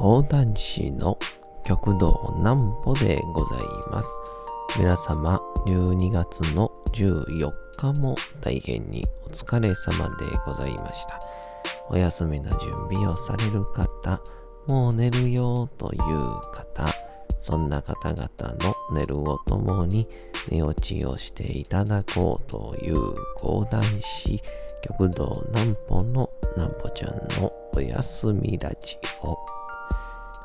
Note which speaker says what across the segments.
Speaker 1: 講談師の極道南歩でございます。皆様、12月の14日も大変にお疲れ様でございました。お休みの準備をされる方、もう寝るよという方、そんな方々の寝るをともに寝落ちをしていただこうという講談師、極道南歩の南歩ちゃんのおやすみラジオ。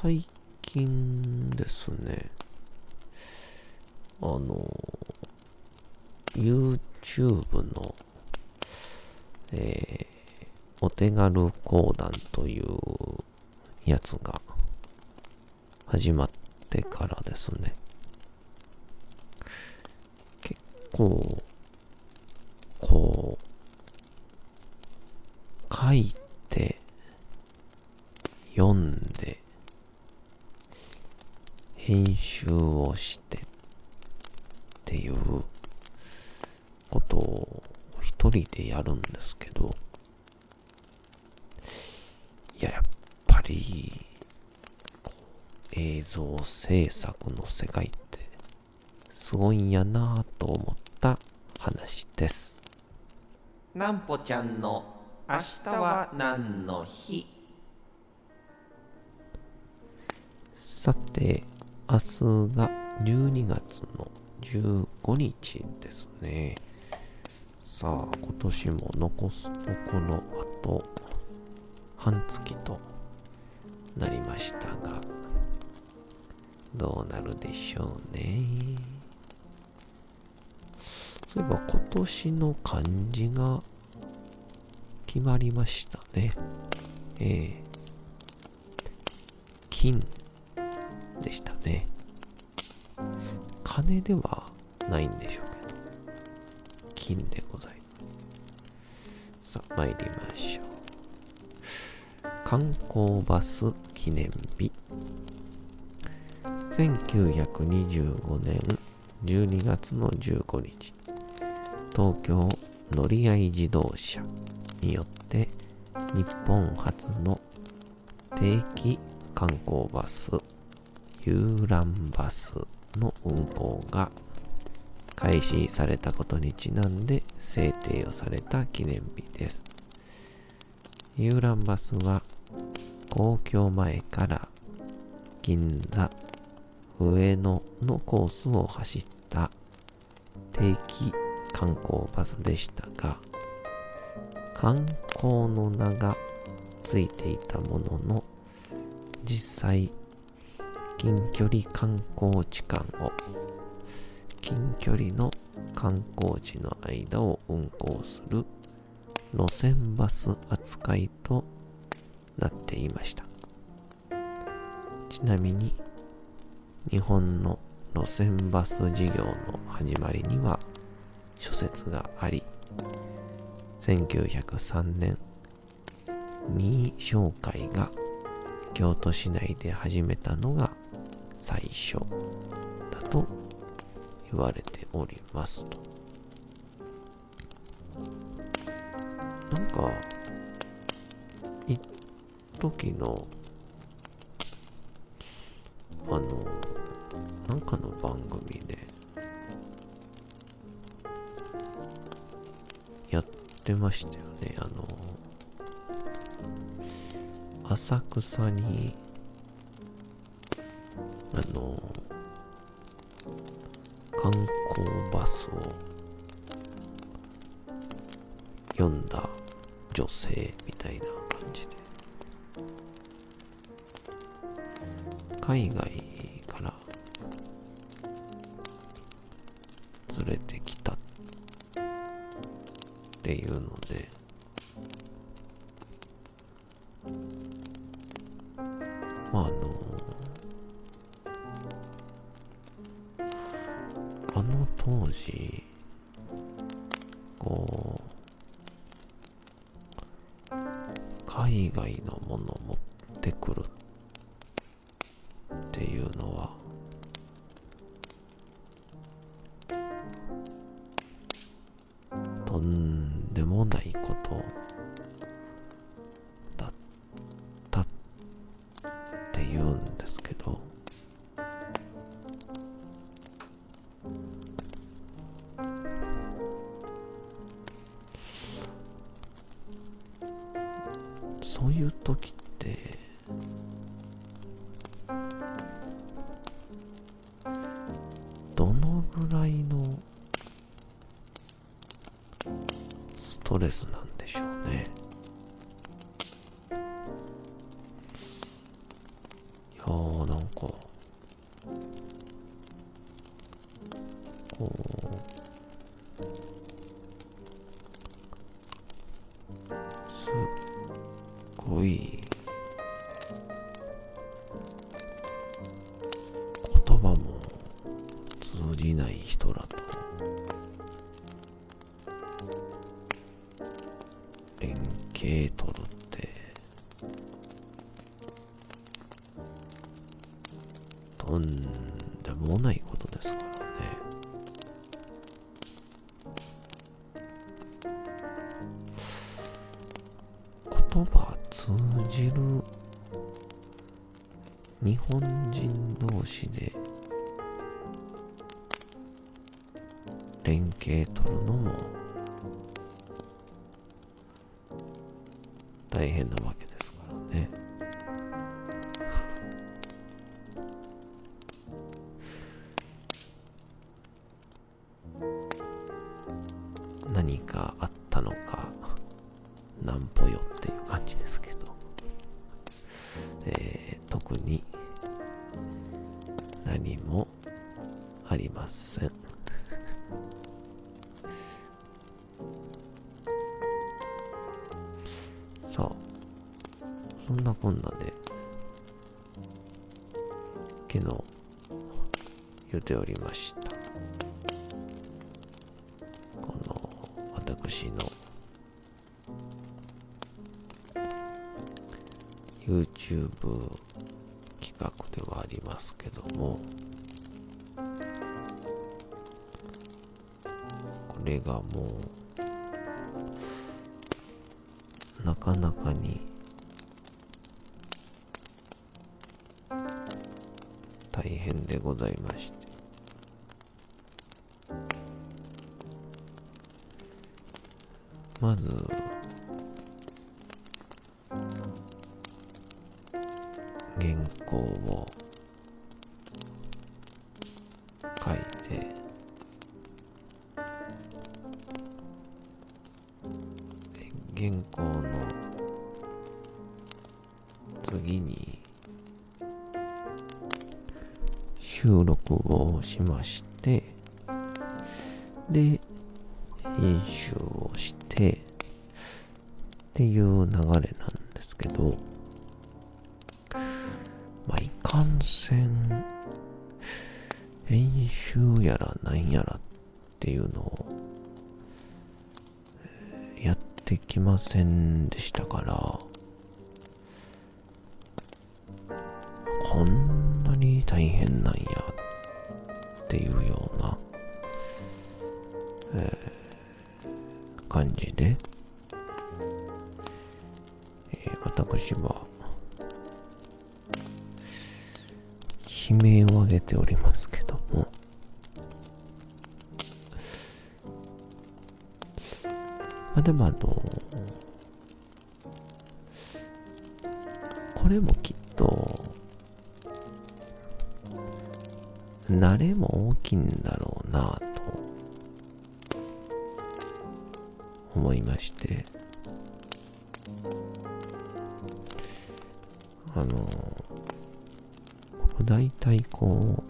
Speaker 1: 最近ですね、あの、YouTube の、えー、お手軽講談というやつが始まってからですね、結構、こう、書いて、読んで、編集をしてっていうことを一人でやるんですけど、いや、やっぱり、映像制作の世界ってすごいんやなぁと思った話です。
Speaker 2: なんぽちゃんの明日は何の日？
Speaker 1: さて、明日が12月の15日ですね。さあ、今年も残すとこのあと半月となりましたが、どうなるでしょうね。そういえば今年の漢字が決まりましたね。ええ、金でしたね。金ではないんでしょうけど、金でございます。さあ、参りましょう。観光バス記念日。1925年12月の15日、東京乗合自動車によって日本初の定期観光バス遊覧バスの運行が開始されたことにちなんで制定をされた記念日です。遊覧バスは公共前から銀座、上野のコースを走った定期観光バスでしたが、観光の名がついていたものの、実際近距離観光地間を近距離の観光地の間を運行する路線バス扱いとなっていました。ちなみに日本の路線バス事業の始まりには諸説があり1903年新商会が京都市内で始めたのが最初だと言われておりますと。なんか、一時の、あの、なんかの番組で、やってましたよね。あの、浅草にあの、観光バスを読んだ女性みたいな感じで、海外から連れてきたっていうので、あの当時、こう、海外のものを持ってくるストレスなんでしょうね。葉通じる日本人同士で連携取るのも大変なわけ昨日言っておりました。この私の YouTube 企画ではありますけども、これがもう、なかなかに大変でございまして。まず原稿を書いて原稿の次に収録をしましてで編集をしてっていう流れなんですけどまあいかんせん編集やらなんやらっていうのをやってきませんでしたからえー私は悲鳴を上げておりますけども。まあでもあのこれもきっと慣れも大きいんだろうなと思いまして。あの僕大体こ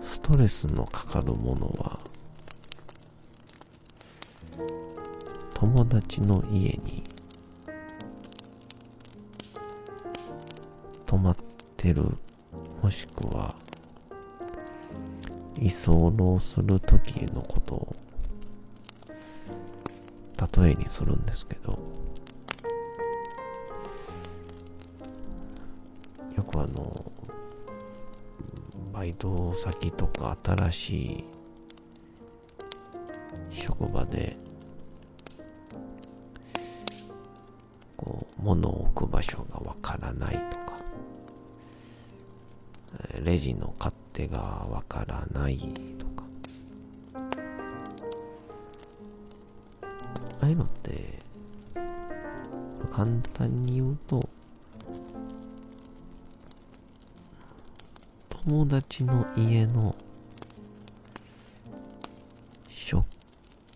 Speaker 1: うストレスのかかるものは友達の家に泊まってるもしくは居候する時のことを例えにするんですけどあのバイト先とか新しい職場でこう物を置く場所がわからないとかレジの勝手がわからないとか。ああいうのって簡単に言うと友達の家の食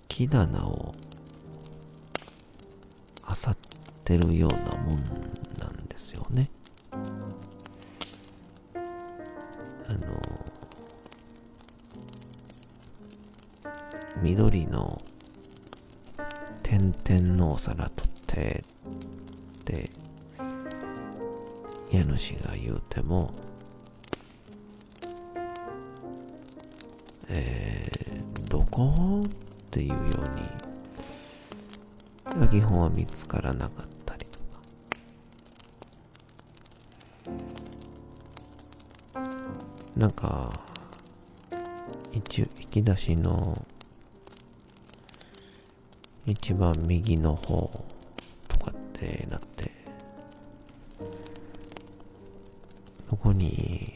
Speaker 1: 器棚を漁ってるようなもんなんですよね。あの緑の点々のお皿取ってって家主が言うてもえー、どこ？っていうように。基本は見つからなかったりとか。なんか一応引き出しの一番右の方とかってなってここに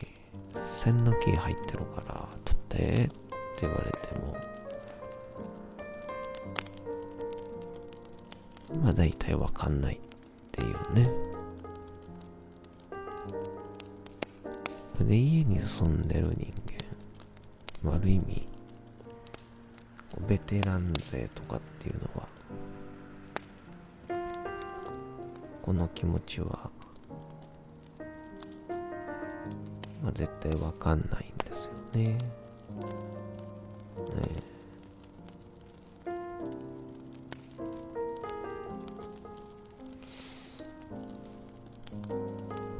Speaker 1: 線のキー入ってるから取って言われてもまあ大体わかんないっていうねで家に住んでる人間ある意味ベテラン勢とかっていうのはこの気持ちは、まあ、絶対わかんないんですよ。ね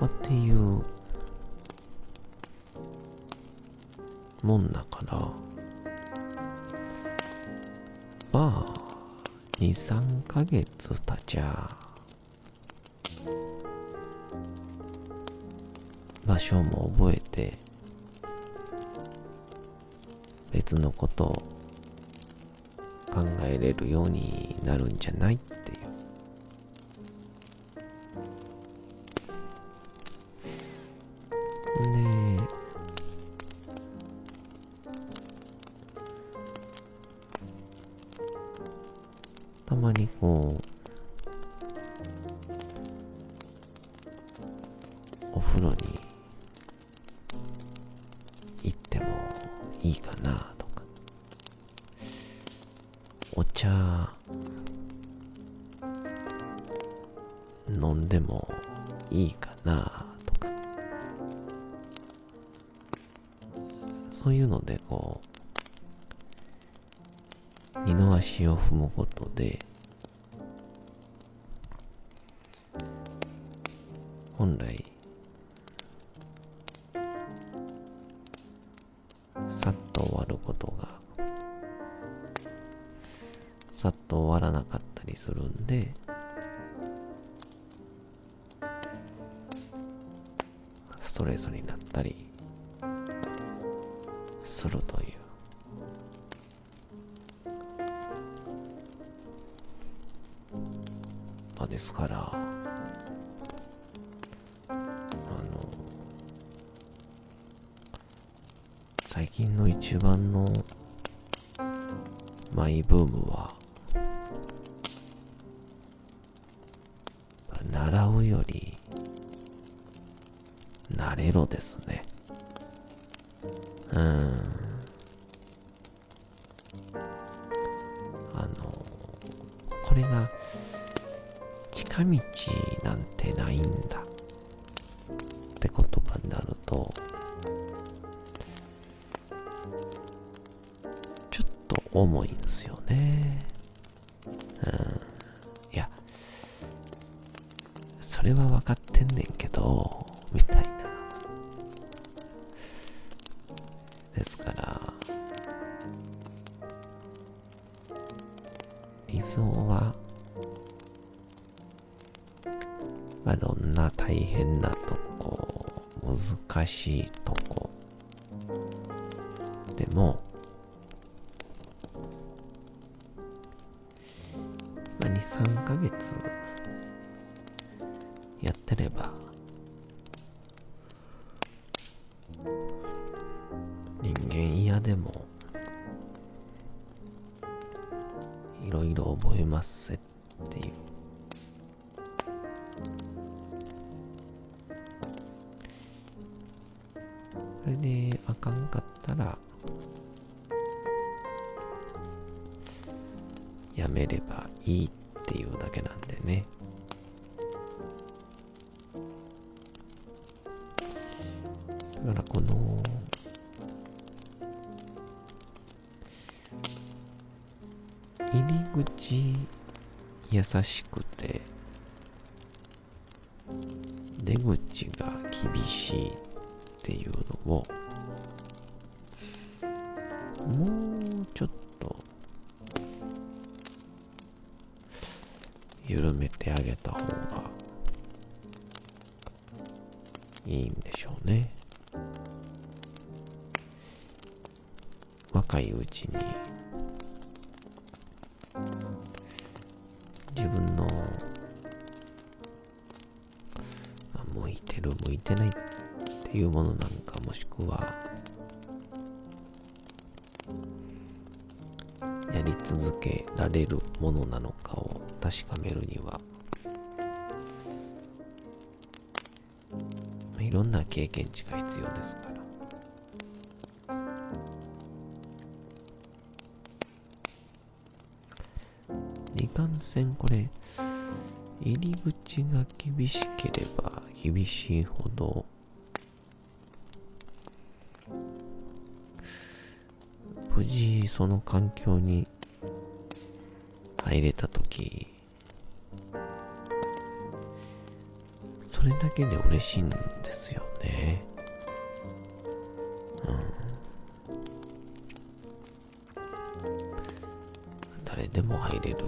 Speaker 1: っていうもんだからまあ23ヶ月経ちゃ場所も覚えて別のことを考えれるようになるんじゃない？に行ってもいいかなとか。お茶飲んでもいいかなとか。そういうのでこう二の足を踏むことで本来するんで。ストレスになったりするという。まあですからあの最近の一番のマイブームは習うより慣れろですね。うん。あの、これが近道なんてないんだって言葉になると、ちょっと重いんすよね。うん。いや、それは分かってんねんけど、みたいな。ですから、理想は、まあ、どんな大変なとこ、難しいとこ、でも、それで、あかんかったら、やめればいいっていうだけなんでね。だからこの、入り口優しくて、出口が厳しいっていうの若いうちに自分の、まあ向いてる向いてないっていうものなんかもしくはやり続けられるものなのかを確かめるにはまあいろんな経験値が必要ですから。かんせんこれ入り口が厳しければ厳しいほど無事その環境に入れた時それだけで嬉しいんですよね。でも入れる。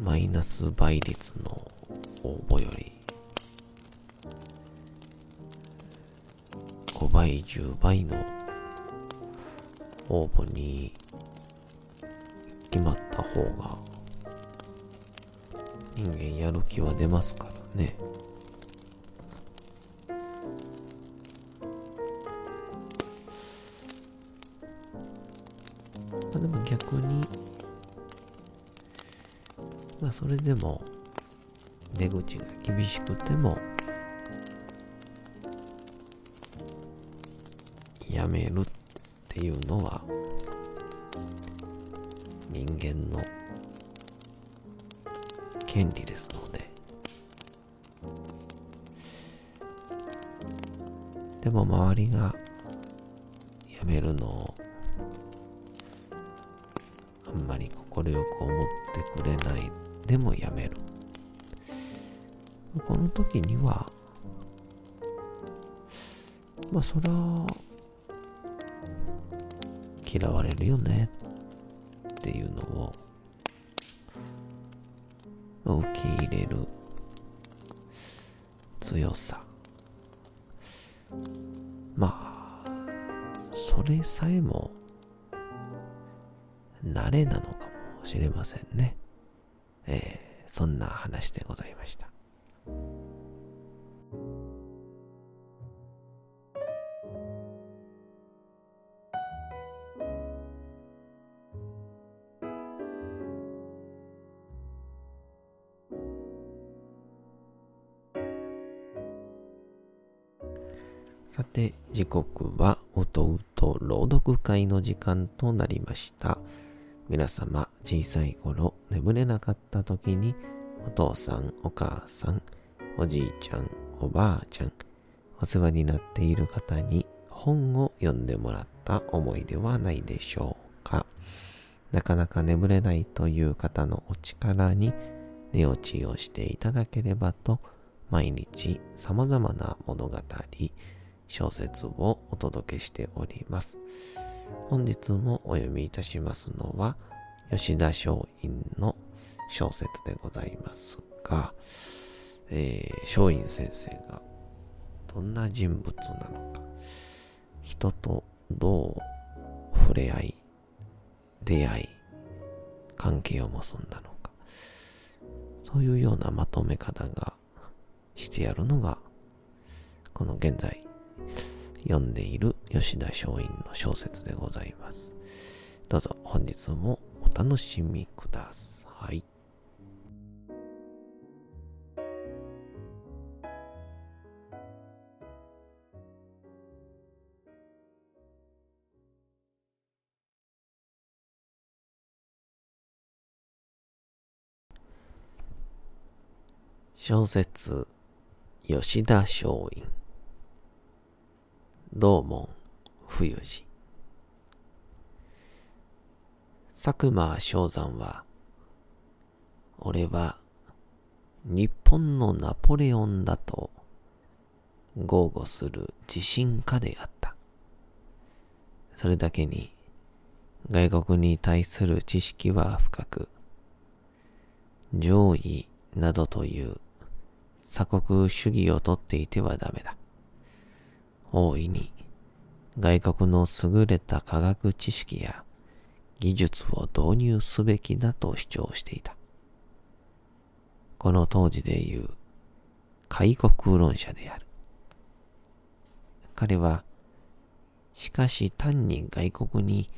Speaker 1: マイナス倍率の応募より。5倍10倍の応募に決まった方が人間やる気は出ますからね。まあそれでも出口が厳しくてもやめるっていうのは人間の権利ですので。でも周りがやめるのをあんまり快く思ってくれない。でもやめるこの時にはまあそら嫌われるよねっていうのを受け入れる強さ。まあそれさえも慣れなのかもしれませんね。えーそんな話でございましたさて、時刻はおとうと朗読会の時間となりました。皆様、小さい頃眠れなかった時に、お父さん、お母さん、おじいちゃん、おばあちゃん、お世話になっている方に本を読んでもらった思いではないでしょうか。なかなか眠れないという方のお力に寝落ちをしていただければと、毎日様々な物語、小説をお届けしております。本日もお読みいたしますのは、吉田松陰の小説でございますが、えー、松陰先生がどんな人物なのか、人とどう触れ合い、出会い、関係を結んだのか、そういうようなまとめ方がしてやるのが、この現在読んでいる吉田松陰の小説でございます。どうぞ本日もお楽しみください。小説吉田松陰道門冬治佐久間正山は俺は日本のナポレオンだと豪語する自信家であった。それだけに外国に対する知識は深く、上位などという鎖国主義をとっていてはダメだ。大いに外国の優れた科学知識や技術を導入すべきだと主張していた。この当時でいう開国論者である。彼は、しかし単に外国に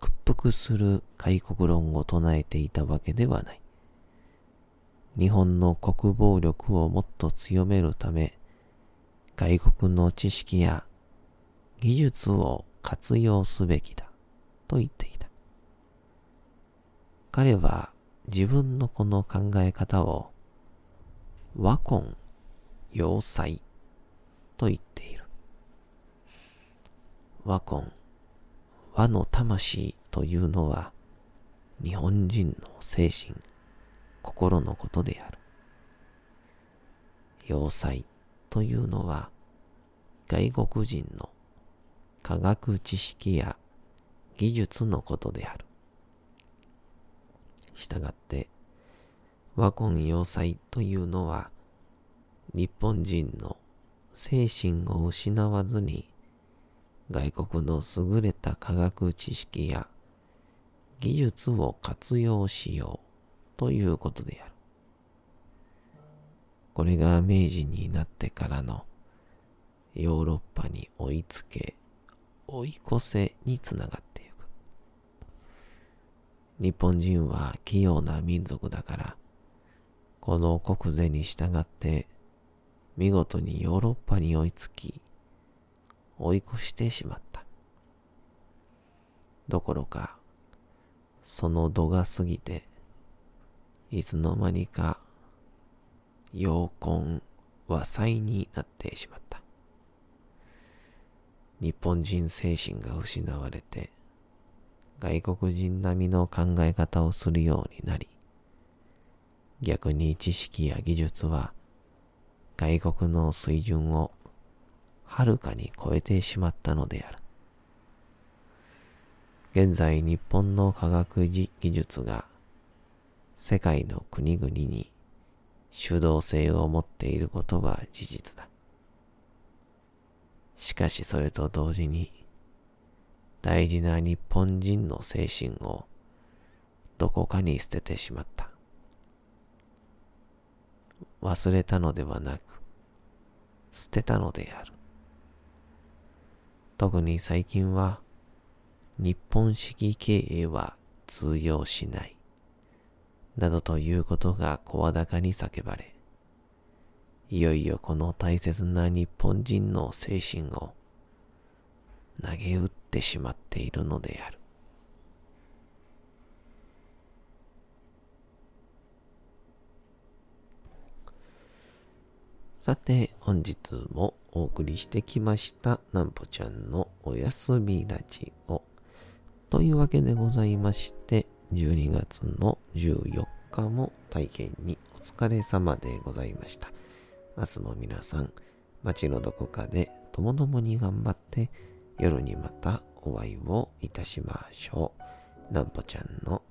Speaker 1: 屈服する開国論を唱えていたわけではない。日本の国防力をもっと強めるため、外国の知識や技術を活用すべきだと言っていた。彼は自分のこの考え方を和根要塞と言っている。和根、和の魂というのは日本人の精神、心のことである。要塞というのは外国人の科学知識や技術のことである。したがって、和根要塞というのは日本人の精神を失わずに外国の優れた科学知識や技術を活用しようということである。これが明治になってからのヨーロッパに追いつけ、追い越せにつながっていく。日本人は器用な民族だから、この国是に従って見事にヨーロッパに追いつき、追い越してしまった。どころか、その度が過ぎて、いつの間にか陽根和裁になってしまった。日本人精神が失われて、外国人並みの考え方をするようになり、逆に知識や技術は外国の水準をはるかに超えてしまったのである。現在日本の科学技術が世界の国々に主導性を持っていることは事実だ。しかしそれと同時に、大事な日本人の精神をどこかに捨ててしまった。忘れたのではなく、捨てたのである。特に最近は、日本式経営は通用しない。などということが声高に叫ばれ、いよいよこの大切な日本人の精神を投げ打ってしまっているのである。さて、本日もお送りしてきましたなんぽちゃんのおやすみラジオ。というわけでございまして、12月の14日も大変にお疲れ様でございました。明日も皆さん、街のどこかでともどもに頑張って、夜にまたお会いをいたしましょう。なんぽちゃんの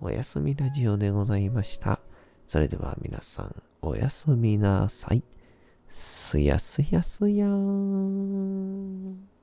Speaker 1: おやすみラジオでございました。それでは皆さん、おやすみなさい。すやすやすやーん。